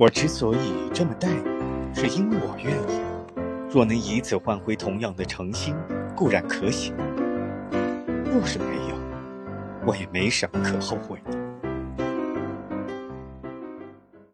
我之所以这么待你是因为我愿意。若能以此换回同样的诚心固然可喜。若是没有我也没什么可后悔的。